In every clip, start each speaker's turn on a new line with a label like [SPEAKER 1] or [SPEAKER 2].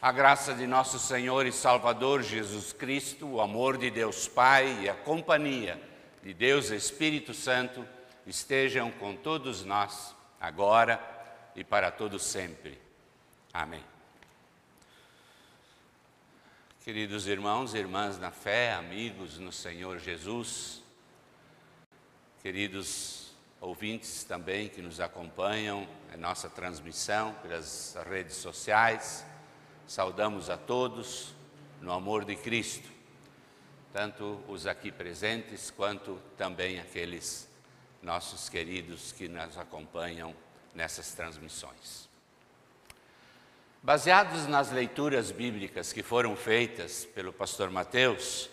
[SPEAKER 1] A graça de nosso Senhor e Salvador Jesus Cristo, o amor de Deus Pai e a companhia de Deus Espírito Santo estejam com todos nós, agora e para todos sempre. Amém. Queridos irmãos e irmãs na fé, amigos no Senhor Jesus, queridos ouvintes também que nos acompanham em nossa transmissão pelas redes sociais, saudamos a todos no amor de Cristo, tanto os aqui presentes quanto também aqueles nossos queridos que nos acompanham nessas transmissões. Baseados nas leituras bíblicas que foram feitas pelo pastor Mateus,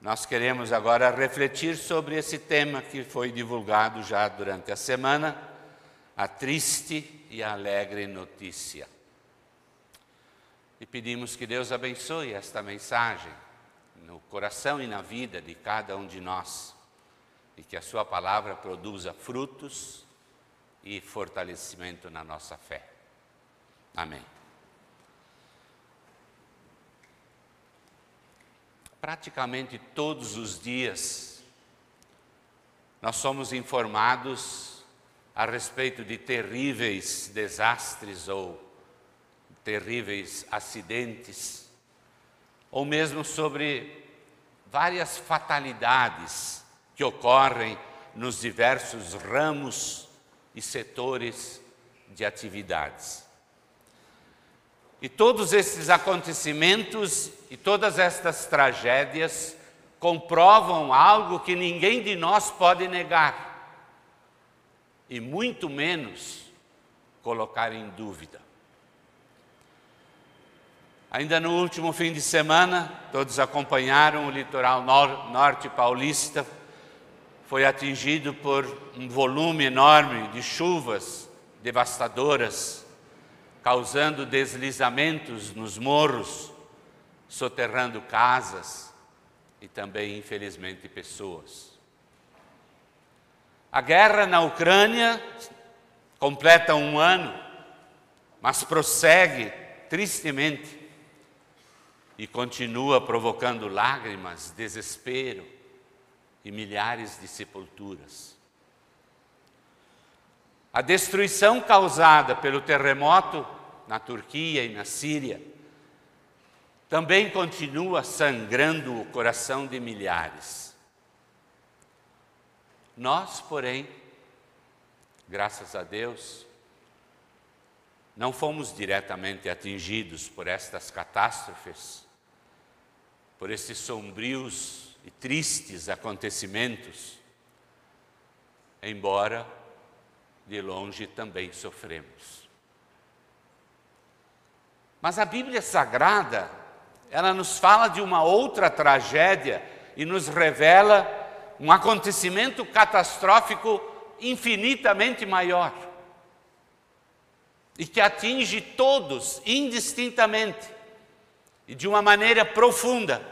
[SPEAKER 1] nós queremos agora refletir sobre esse tema que foi divulgado já durante a semana, a triste e alegre notícia e pedimos que Deus abençoe esta mensagem no coração e na vida de cada um de nós e que a Sua palavra produza frutos e fortalecimento na nossa fé. Amém. Praticamente todos os dias nós somos informados a respeito de terríveis desastres ou terríveis acidentes, ou mesmo sobre várias fatalidades que ocorrem nos diversos ramos e setores de atividades. E todos esses acontecimentos e todas estas tragédias comprovam algo que ninguém de nós pode negar, e muito menos colocar em dúvida. Ainda no último fim de semana, todos acompanharam o litoral nor norte paulista, foi atingido por um volume enorme de chuvas devastadoras, causando deslizamentos nos morros, soterrando casas e também, infelizmente, pessoas. A guerra na Ucrânia completa um ano, mas prossegue tristemente e continua provocando lágrimas, desespero e milhares de sepulturas. A destruição causada pelo terremoto na Turquia e na Síria também continua sangrando o coração de milhares. Nós, porém, graças a Deus, não fomos diretamente atingidos por estas catástrofes, por esses sombrios e tristes acontecimentos, embora de longe também sofremos. Mas a Bíblia Sagrada, ela nos fala de uma outra tragédia e nos revela um acontecimento catastrófico infinitamente maior e que atinge todos indistintamente e de uma maneira profunda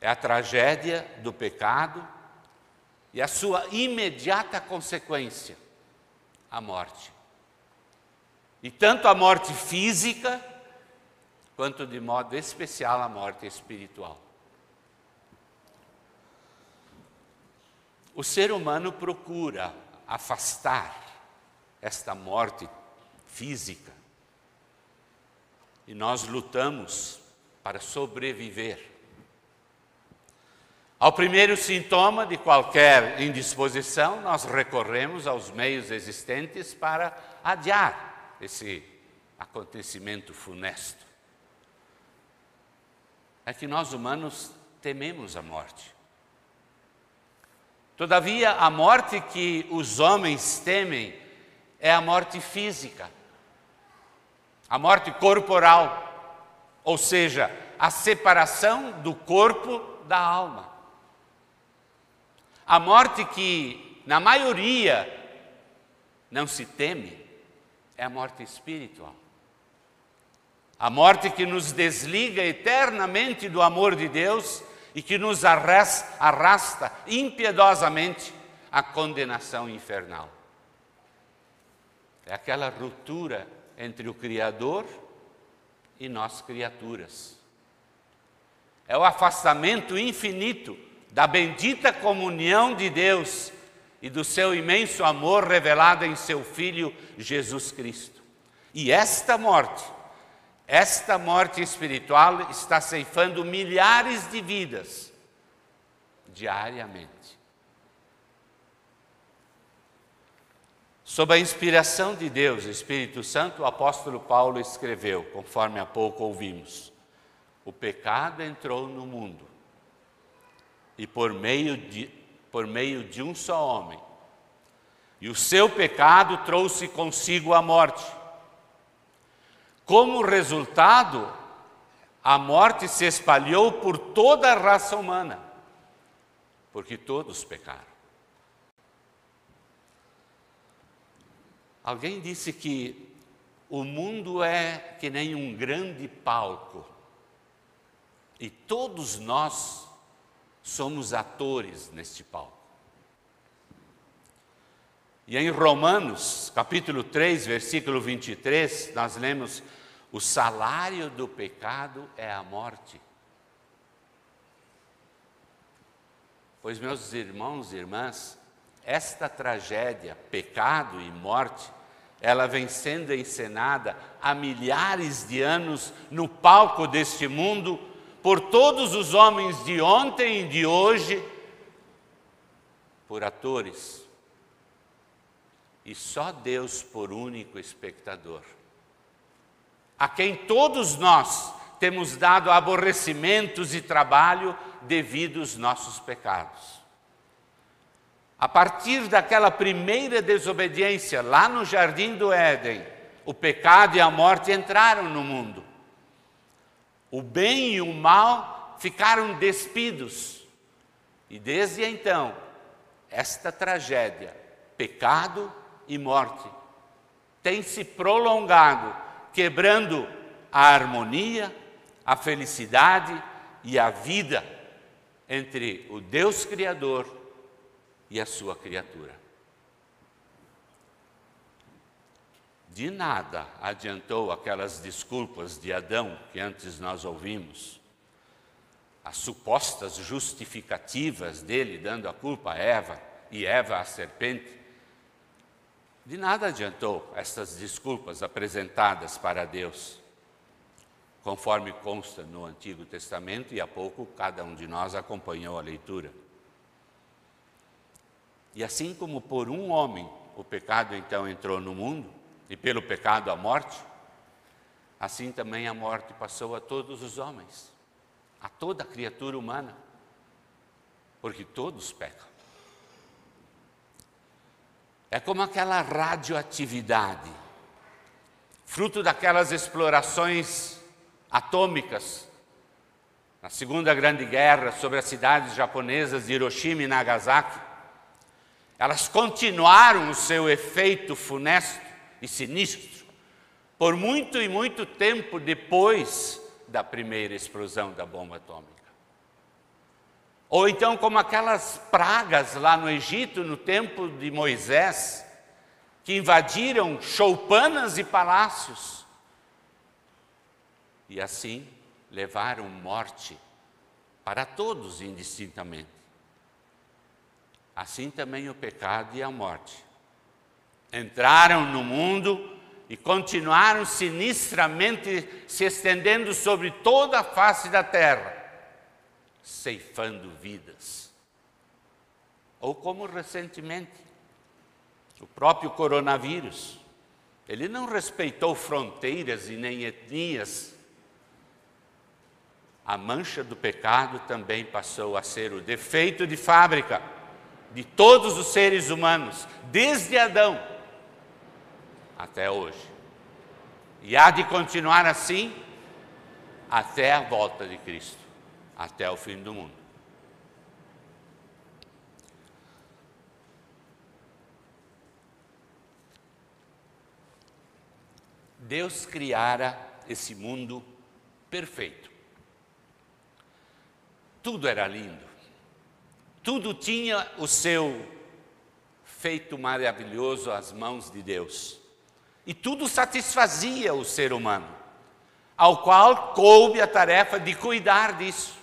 [SPEAKER 1] é a tragédia do pecado e a sua imediata consequência, a morte. E tanto a morte física, quanto de modo especial a morte espiritual. O ser humano procura afastar esta morte física e nós lutamos para sobreviver ao primeiro sintoma de qualquer indisposição, nós recorremos aos meios existentes para adiar esse acontecimento funesto. É que nós humanos tememos a morte. Todavia, a morte que os homens temem é a morte física, a morte corporal, ou seja, a separação do corpo da alma. A morte que, na maioria, não se teme é a morte espiritual. A morte que nos desliga eternamente do amor de Deus e que nos arrasta impiedosamente à condenação infernal. É aquela ruptura entre o Criador e nós criaturas. É o afastamento infinito da bendita comunhão de Deus e do seu imenso amor revelado em seu Filho Jesus Cristo. E esta morte, esta morte espiritual está ceifando milhares de vidas diariamente. Sob a inspiração de Deus, Espírito Santo, o apóstolo Paulo escreveu, conforme há pouco ouvimos: O pecado entrou no mundo, e por meio de, por meio de um só homem, e o seu pecado trouxe consigo a morte. Como resultado, a morte se espalhou por toda a raça humana, porque todos pecaram. Alguém disse que o mundo é que nem um grande palco e todos nós somos atores neste palco. E em Romanos, capítulo 3, versículo 23, nós lemos: o salário do pecado é a morte. Pois, meus irmãos e irmãs, esta tragédia, pecado e morte, ela vem sendo encenada há milhares de anos no palco deste mundo por todos os homens de ontem e de hoje, por atores, e só Deus por único espectador, a quem todos nós temos dado aborrecimentos e trabalho devido aos nossos pecados. A partir daquela primeira desobediência, lá no jardim do Éden, o pecado e a morte entraram no mundo. O bem e o mal ficaram despidos. E desde então, esta tragédia, pecado e morte, tem se prolongado, quebrando a harmonia, a felicidade e a vida entre o Deus Criador e a sua criatura. De nada adiantou aquelas desculpas de Adão que antes nós ouvimos, as supostas justificativas dele dando a culpa a Eva e Eva à serpente. De nada adiantou essas desculpas apresentadas para Deus, conforme consta no Antigo Testamento, e há pouco cada um de nós acompanhou a leitura. E assim como por um homem o pecado então entrou no mundo, e pelo pecado a morte, assim também a morte passou a todos os homens, a toda criatura humana, porque todos pecam. É como aquela radioatividade, fruto daquelas explorações atômicas na Segunda Grande Guerra sobre as cidades japonesas de Hiroshima e Nagasaki. Elas continuaram o seu efeito funesto e sinistro por muito e muito tempo depois da primeira explosão da bomba atômica. Ou então, como aquelas pragas lá no Egito, no tempo de Moisés, que invadiram choupanas e palácios, e assim levaram morte para todos indistintamente assim também o pecado e a morte. Entraram no mundo e continuaram sinistramente se estendendo sobre toda a face da terra, ceifando vidas. Ou como recentemente, o próprio coronavírus, ele não respeitou fronteiras e nem etnias. A mancha do pecado também passou a ser o defeito de fábrica de todos os seres humanos, desde Adão até hoje. E há de continuar assim até a volta de Cristo, até o fim do mundo. Deus criara esse mundo perfeito. Tudo era lindo. Tudo tinha o seu feito maravilhoso às mãos de Deus. E tudo satisfazia o ser humano, ao qual coube a tarefa de cuidar disso.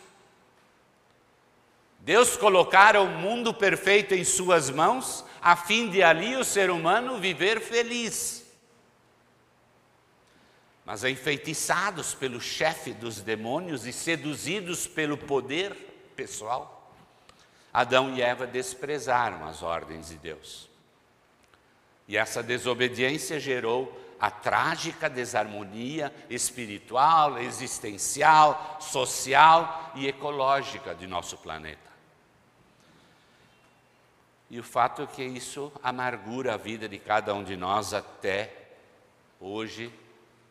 [SPEAKER 1] Deus colocara o mundo perfeito em suas mãos, a fim de ali o ser humano viver feliz. Mas enfeitiçados pelo chefe dos demônios e seduzidos pelo poder pessoal, Adão e Eva desprezaram as ordens de Deus. E essa desobediência gerou a trágica desarmonia espiritual, existencial, social e ecológica de nosso planeta. E o fato é que isso amargura a vida de cada um de nós até hoje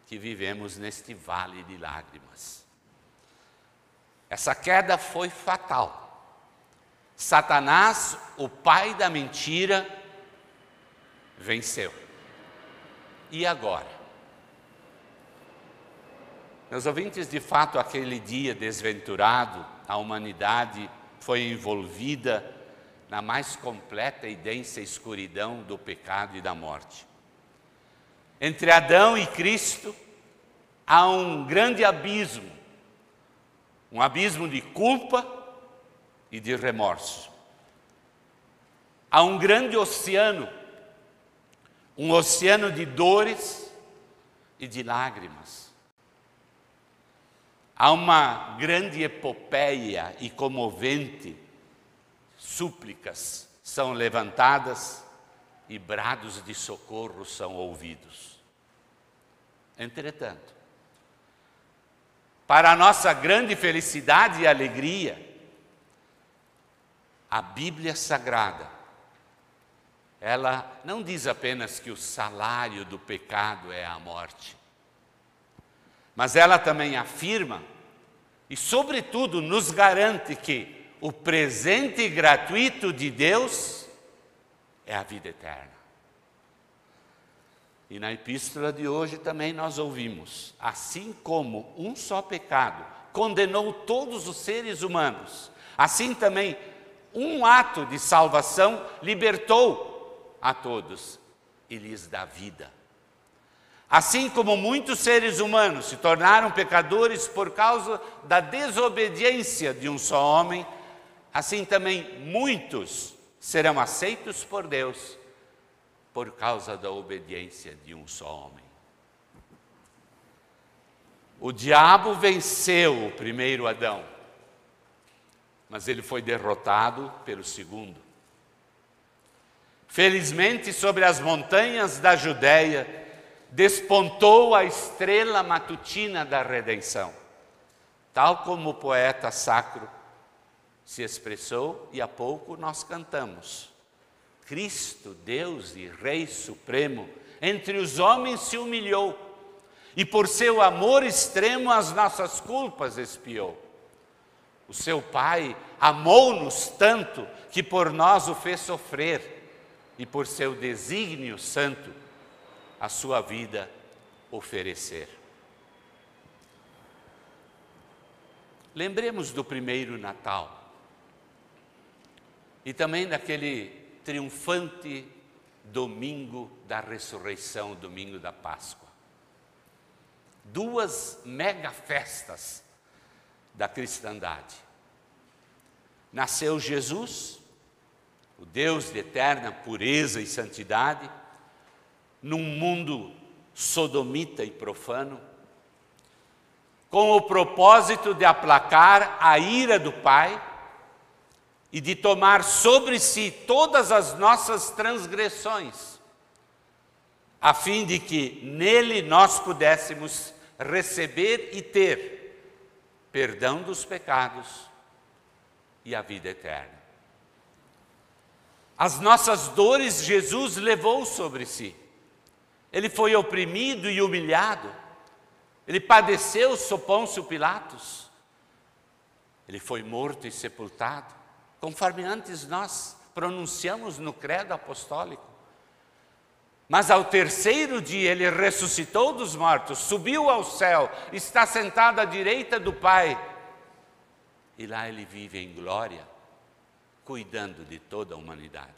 [SPEAKER 1] que vivemos neste vale de lágrimas. Essa queda foi fatal. Satanás, o pai da mentira, venceu. E agora? Meus ouvintes, de fato, aquele dia desventurado, a humanidade foi envolvida na mais completa e densa escuridão do pecado e da morte. Entre Adão e Cristo há um grande abismo, um abismo de culpa e de remorso. Há um grande oceano, um oceano de dores e de lágrimas. Há uma grande epopeia e comovente súplicas são levantadas e brados de socorro são ouvidos. Entretanto, para a nossa grande felicidade e alegria, a Bíblia Sagrada, ela não diz apenas que o salário do pecado é a morte, mas ela também afirma e, sobretudo, nos garante que o presente gratuito de Deus é a vida eterna. E na epístola de hoje também nós ouvimos: assim como um só pecado condenou todos os seres humanos, assim também um ato de salvação libertou a todos e lhes dá vida. Assim como muitos seres humanos se tornaram pecadores por causa da desobediência de um só homem, assim também muitos serão aceitos por Deus por causa da obediência de um só homem. O diabo venceu o primeiro Adão, mas ele foi derrotado pelo segundo. Felizmente, sobre as montanhas da Judéia, despontou a estrela matutina da redenção, tal como o poeta sacro se expressou e há pouco nós cantamos. Cristo, Deus e Rei Supremo, entre os homens se humilhou e por seu amor extremo as nossas culpas expiou. O seu Pai amou-nos tanto que por nós o fez sofrer e por seu desígnio santo a sua vida oferecer. Lembremos do primeiro Natal e também naquele triunfante domingo da ressurreição, domingo da Páscoa. Duas mega festas da cristandade. Nasceu Jesus, o Deus de eterna pureza e santidade, num mundo sodomita e profano, com o propósito de aplacar a ira do Pai e de tomar sobre si todas as nossas transgressões, a fim de que nele nós pudéssemos receber e ter perdão dos pecados e a vida eterna. As nossas dores Jesus levou sobre si. Ele foi oprimido e humilhado. Ele padeceu sob Pôncio Pilatos. Ele foi morto e sepultado conforme antes nós pronunciamos no credo apostólico. Mas ao terceiro dia ele ressuscitou dos mortos, subiu ao céu, está sentado à direita do Pai. E lá ele vive em glória, cuidando de toda a humanidade.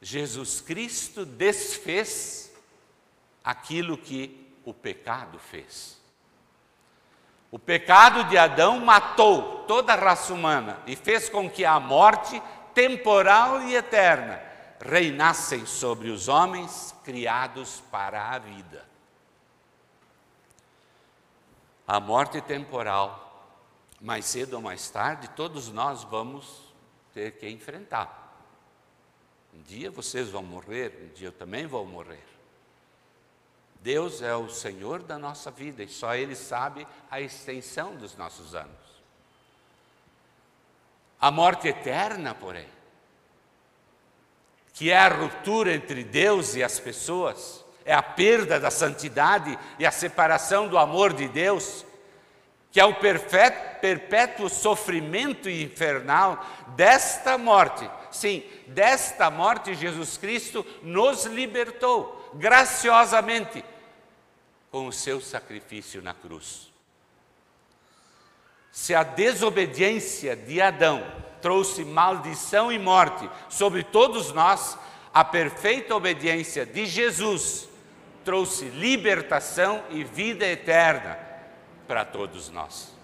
[SPEAKER 1] Jesus Cristo desfez aquilo que o pecado fez. O pecado de Adão matou toda a raça humana e fez com que a morte temporal e eterna reinassem sobre os homens criados para a vida. A morte temporal, mais cedo ou mais tarde, todos nós vamos ter que enfrentar. Um dia vocês vão morrer, um dia eu também vou morrer. Deus é o Senhor da nossa vida e só Ele sabe a extensão dos nossos anos. A morte eterna, porém, que é a ruptura entre Deus e as pessoas, é a perda da santidade e a separação do amor de Deus, que é o perpétuo sofrimento infernal desta morte. Sim, desta morte Jesus Cristo nos libertou graciosamente com o seu sacrifício na cruz. Se a desobediência de Adão trouxe maldição e morte sobre todos nós, a perfeita obediência de Jesus trouxe libertação e vida eterna para todos nós.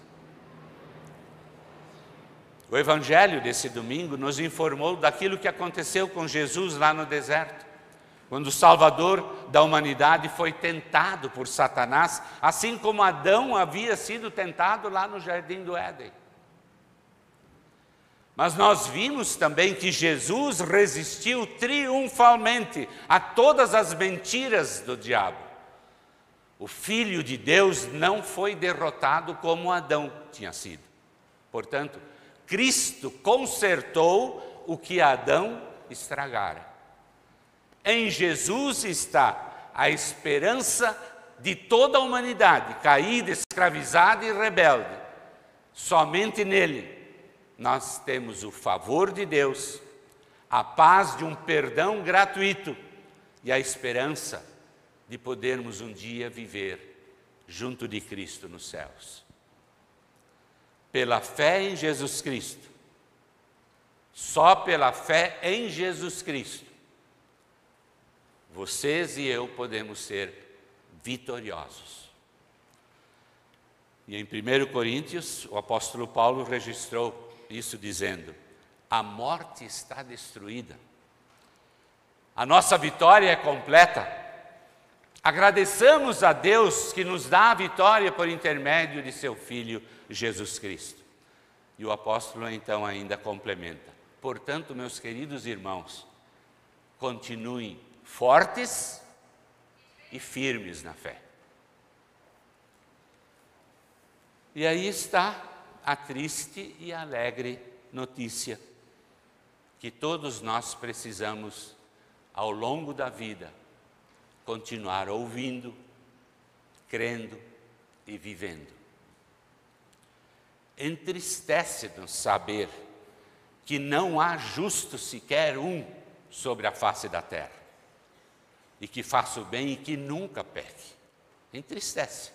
[SPEAKER 1] O Evangelho desse domingo nos informou daquilo que aconteceu com Jesus lá no deserto quando o Salvador da humanidade foi tentado por Satanás, assim como Adão havia sido tentado lá no jardim do Éden. Mas nós vimos também que Jesus resistiu triunfalmente a todas as mentiras do diabo. O Filho de Deus não foi derrotado como Adão tinha sido. Portanto, Cristo consertou o que Adão estragara. Em Jesus está a esperança de toda a humanidade, caída, escravizada e rebelde. Somente nele nós temos o favor de Deus, a paz de um perdão gratuito e a esperança de podermos um dia viver junto de Cristo nos céus. Pela fé em Jesus Cristo, só pela fé em Jesus Cristo, vocês e eu podemos ser vitoriosos. E em 1 Coríntios, o apóstolo Paulo registrou isso dizendo: a morte está destruída, a nossa vitória é completa. Agradeçamos a Deus que nos dá a vitória por intermédio de seu Filho Jesus Cristo. E o apóstolo então ainda complementa: portanto, meus queridos irmãos, continuem fortes e firmes na fé. E aí está a triste e alegre notícia que todos nós precisamos, ao longo da vida, continuar ouvindo, crendo e vivendo. Entristece-nos saber que não há justo sequer um sobre a face da terra e que faça o bem e que nunca peque. Entristece.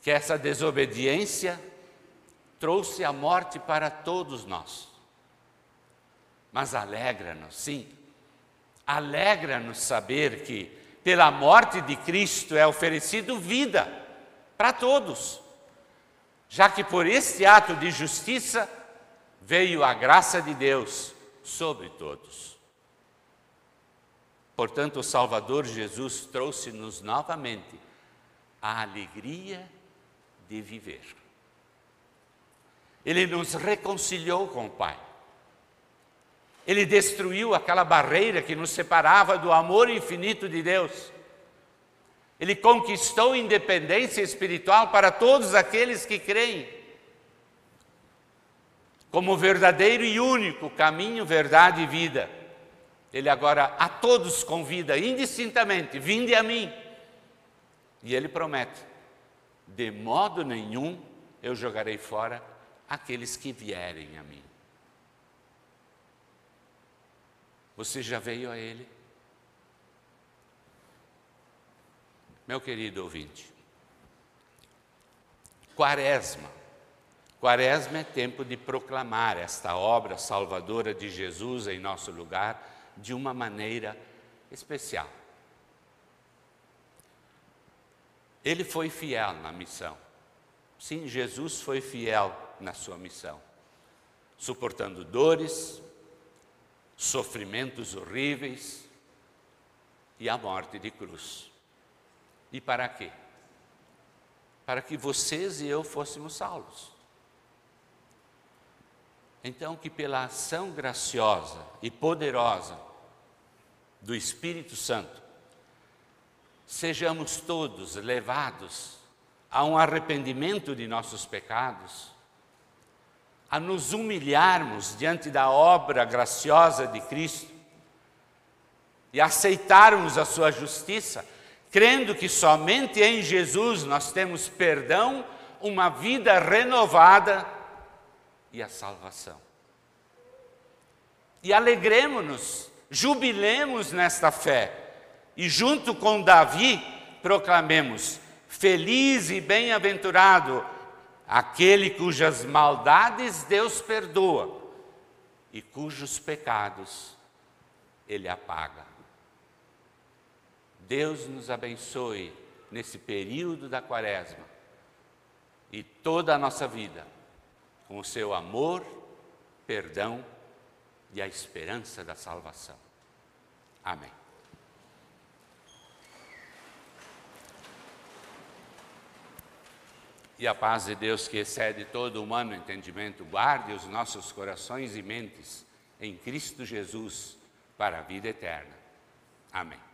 [SPEAKER 1] Que essa desobediência trouxe a morte para todos nós. Mas alegra-nos, sim, alegra-nos saber que pela morte de Cristo é oferecido vida para todos, já que por este ato de justiça veio a graça de Deus sobre todos. Portanto, o Salvador Jesus trouxe-nos novamente a alegria de viver. Ele nos reconciliou com o Pai. Ele destruiu aquela barreira que nos separava do amor infinito de Deus. Ele conquistou independência espiritual para todos aqueles que creem. Como verdadeiro e único caminho, verdade e vida. Ele agora a todos convida indistintamente: vinde a mim. E ele promete: de modo nenhum eu jogarei fora aqueles que vierem a mim. Você já veio a Ele? Meu querido ouvinte, Quaresma, Quaresma é tempo de proclamar esta obra salvadora de Jesus em nosso lugar de uma maneira especial. Ele foi fiel na missão. Sim, Jesus foi fiel na sua missão, suportando dores, sofrimentos horríveis e a morte de cruz. E para quê? Para que vocês e eu fôssemos salvos. Então, que pela ação graciosa e poderosa do Espírito Santo, sejamos todos levados a um arrependimento de nossos pecados, a nos humilharmos diante da obra graciosa de Cristo e aceitarmos a sua justiça, crendo que somente em Jesus nós temos perdão, uma vida renovada e a salvação. E alegremos-nos, jubilemos nesta fé e junto com Davi proclamemos: Feliz e bem-aventurado aquele cujas maldades Deus perdoa e cujos pecados Ele apaga. Deus nos abençoe nesse período da quaresma e toda a nossa vida com o seu amor, perdão e a esperança da salvação. Amém. E a paz de Deus, que excede todo humano entendimento, guarde os nossos corações e mentes em Cristo Jesus para a vida eterna. Amém.